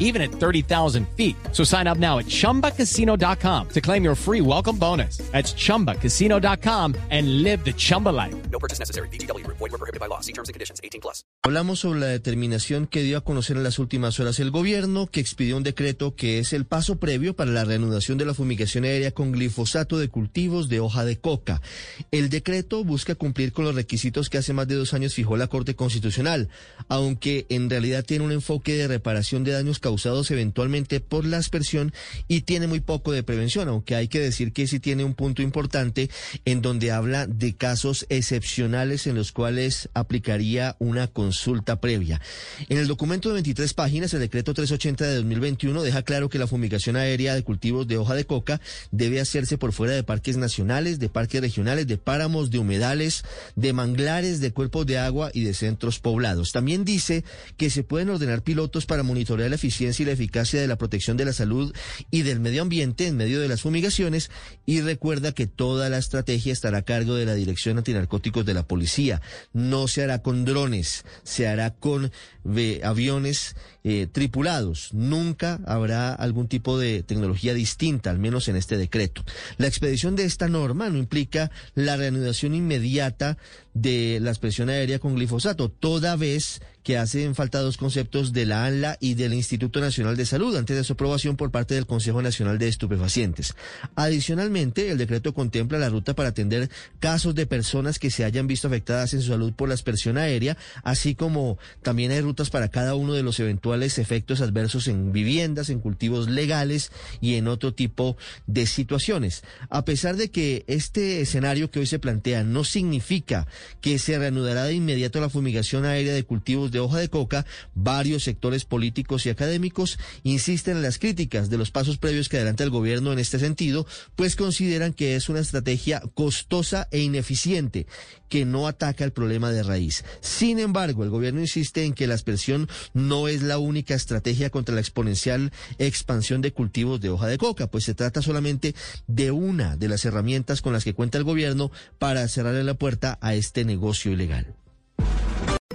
even at 30,000 feet. So sign up now at chumbacasino.com to claim your free welcome bonus. That's chumbacasino.com and live the Chumba life. No purchase necessary. BGW. Void were prohibited by law. See terms and conditions. 18 plus. Hablamos sobre la determinación que dio a conocer en las últimas horas el gobierno, que expidió un decreto que es el paso previo para la reanudación de la fumigación aérea con glifosato de cultivos de hoja de coca. El decreto busca cumplir con los requisitos que hace más de dos años fijó la Corte Constitucional, aunque en realidad tiene un enfoque de reparación de daños causados eventualmente por la aspersión y tiene muy poco de prevención, aunque hay que decir que sí tiene un punto importante en donde habla de casos excepcionales en los cuales aplicaría una consulta previa. En el documento de 23 páginas, el decreto 380 de 2021 deja claro que la fumigación aérea de cultivos de hoja de coca debe hacerse por fuera de parques nacionales, de parques regionales, de páramos, de humedales, de manglares, de cuerpos de agua y de centros poblados. También dice que se pueden ordenar pilotos para monitorear la eficiencia y la eficacia de la protección de la salud y del medio ambiente en medio de las fumigaciones y recuerda que toda la estrategia estará a cargo de la Dirección Antinarcóticos de la Policía. No se hará con drones, se hará con aviones eh, tripulados. Nunca habrá algún tipo de tecnología distinta, al menos en este decreto. La expedición de esta norma no implica la reanudación inmediata de la expresión aérea con glifosato, toda vez que hacen falta dos conceptos de la ANLA y del Instituto Nacional de Salud antes de su aprobación por parte del Consejo Nacional de Estupefacientes. Adicionalmente, el decreto contempla la ruta para atender casos de personas que se hayan visto afectadas en su salud por la aspersión aérea, así como también hay rutas para cada uno de los eventuales efectos adversos en viviendas, en cultivos legales y en otro tipo de situaciones. A pesar de que este escenario que hoy se plantea no significa que se reanudará de inmediato la fumigación aérea de cultivos de hoja de coca, varios sectores políticos y académicos insisten en las críticas de los pasos previos que adelanta el gobierno en este sentido, pues consideran que es una estrategia costosa e ineficiente que no ataca el problema de raíz. Sin embargo, el gobierno insiste en que la aspersión no es la única estrategia contra la exponencial expansión de cultivos de hoja de coca, pues se trata solamente de una de las herramientas con las que cuenta el gobierno para cerrarle la puerta a este negocio ilegal.